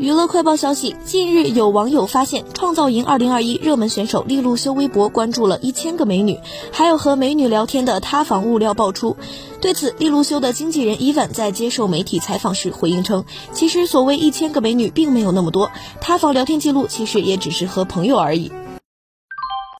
娱乐快报消息：近日有网友发现，《创造营2021》热门选手利路修微博关注了一千个美女，还有和美女聊天的塌房物料爆出。对此，利路修的经纪人伊万在接受媒体采访时回应称：“其实所谓一千个美女并没有那么多，塌房聊天记录其实也只是和朋友而已。”